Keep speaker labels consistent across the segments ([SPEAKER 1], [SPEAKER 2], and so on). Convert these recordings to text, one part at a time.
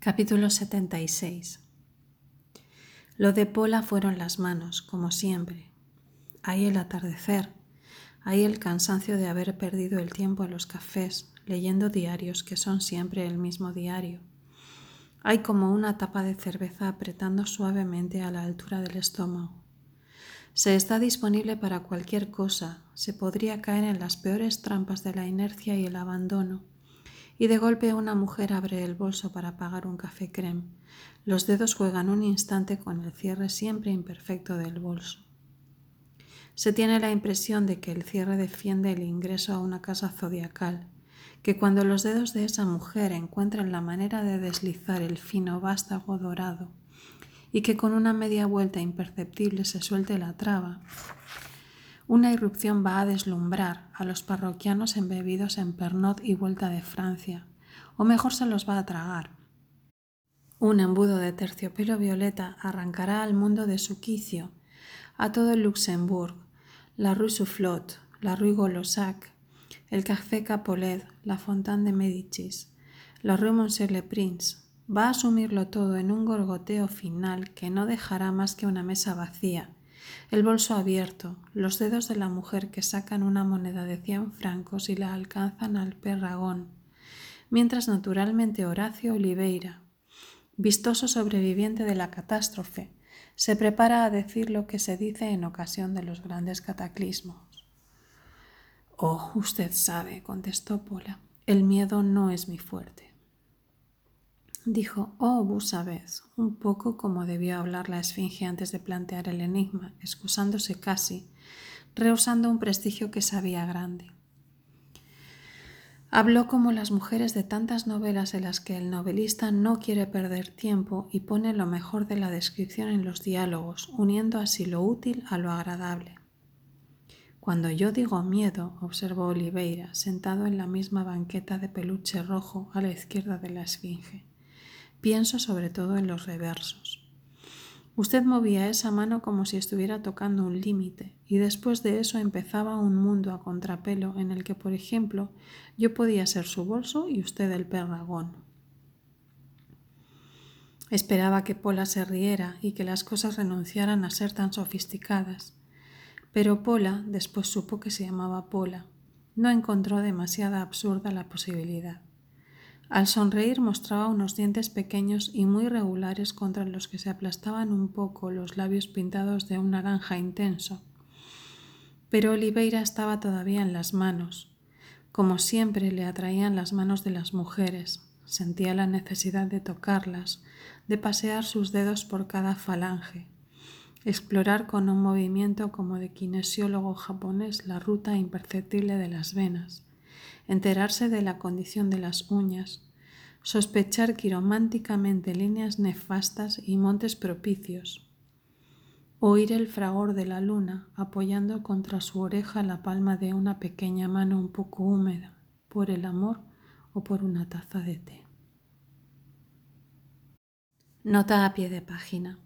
[SPEAKER 1] Capítulo 76 Lo de Pola fueron las manos, como siempre. Ahí el atardecer, ahí el cansancio de haber perdido el tiempo en los cafés, leyendo diarios que son siempre el mismo diario. Hay como una tapa de cerveza apretando suavemente a la altura del estómago. Se está disponible para cualquier cosa, se podría caer en las peores trampas de la inercia y el abandono y de golpe una mujer abre el bolso para pagar un café creme. Los dedos juegan un instante con el cierre siempre imperfecto del bolso. Se tiene la impresión de que el cierre defiende el ingreso a una casa zodiacal, que cuando los dedos de esa mujer encuentran la manera de deslizar el fino vástago dorado y que con una media vuelta imperceptible se suelte la traba, una irrupción va a deslumbrar a los parroquianos embebidos en Pernod y Vuelta de Francia, o mejor se los va a tragar. Un embudo de terciopelo violeta arrancará al mundo de su quicio, a todo el Luxembourg, la Rue Soufflot, la Rue Golosac, el Café Capolet, la Fontaine de Médicis, la Rue Monsieur-le-Prince. Va a asumirlo todo en un gorgoteo final que no dejará más que una mesa vacía, el bolso abierto, los dedos de la mujer que sacan una moneda de cien francos y la alcanzan al perragón, mientras naturalmente Horacio Oliveira, vistoso sobreviviente de la catástrofe, se prepara a decir lo que se dice en ocasión de los grandes cataclismos. Oh, usted sabe, contestó Pola, el miedo no es mi fuerte dijo Oh Busabez, un poco como debió hablar la esfinge antes de plantear el enigma, excusándose casi, rehusando un prestigio que sabía grande. Habló como las mujeres de tantas novelas en las que el novelista no quiere perder tiempo y pone lo mejor de la descripción en los diálogos, uniendo así lo útil a lo agradable. Cuando yo digo miedo, observó Oliveira, sentado en la misma banqueta de peluche rojo a la izquierda de la esfinge. Pienso sobre todo en los reversos. Usted movía esa mano como si estuviera tocando un límite, y después de eso empezaba un mundo a contrapelo en el que, por ejemplo, yo podía ser su bolso y usted el perragón. Esperaba que Pola se riera y que las cosas renunciaran a ser tan sofisticadas, pero Pola, después supo que se llamaba Pola, no encontró demasiada absurda la posibilidad. Al sonreír mostraba unos dientes pequeños y muy regulares contra los que se aplastaban un poco los labios pintados de un naranja intenso. Pero Oliveira estaba todavía en las manos. Como siempre le atraían las manos de las mujeres. Sentía la necesidad de tocarlas, de pasear sus dedos por cada falange, explorar con un movimiento como de kinesiólogo japonés la ruta imperceptible de las venas enterarse de la condición de las uñas, sospechar quirománticamente líneas nefastas y montes propicios, oír el fragor de la luna apoyando contra su oreja la palma de una pequeña mano un poco húmeda por el amor o por una taza de té. Nota a pie de página.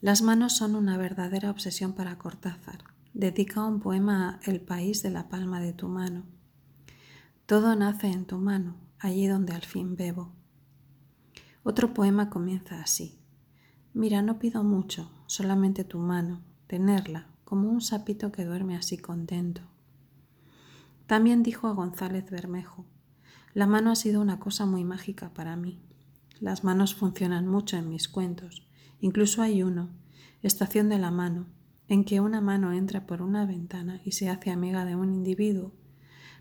[SPEAKER 1] Las manos son una verdadera obsesión para Cortázar. Dedica un poema a El país de la palma de tu mano todo nace en tu mano, allí donde al fin bebo. Otro poema comienza así. Mira, no pido mucho, solamente tu mano, tenerla, como un sapito que duerme así contento. También dijo a González Bermejo, la mano ha sido una cosa muy mágica para mí. Las manos funcionan mucho en mis cuentos. Incluso hay uno, Estación de la mano, en que una mano entra por una ventana y se hace amiga de un individuo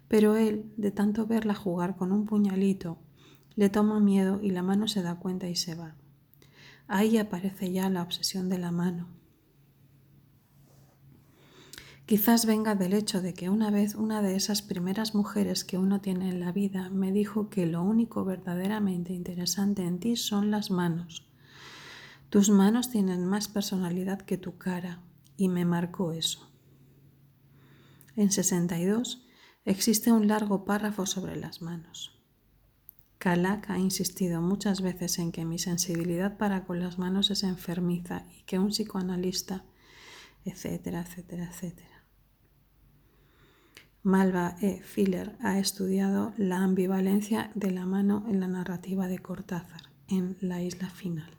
[SPEAKER 1] pero él, de tanto verla jugar con un puñalito, le toma miedo y la mano se da cuenta y se va. Ahí aparece ya la obsesión de la mano. Quizás venga del hecho de que una vez una de esas primeras mujeres que uno tiene en la vida me dijo que lo único verdaderamente interesante en ti son las manos. Tus manos tienen más personalidad que tu cara y me marcó eso. En 62 existe un largo párrafo sobre las manos. Calac ha insistido muchas veces en que mi sensibilidad para con las manos es enfermiza y que un psicoanalista, etcétera, etcétera, etcétera. Malva E. Filler ha estudiado la ambivalencia de la mano en la narrativa de Cortázar en La isla final.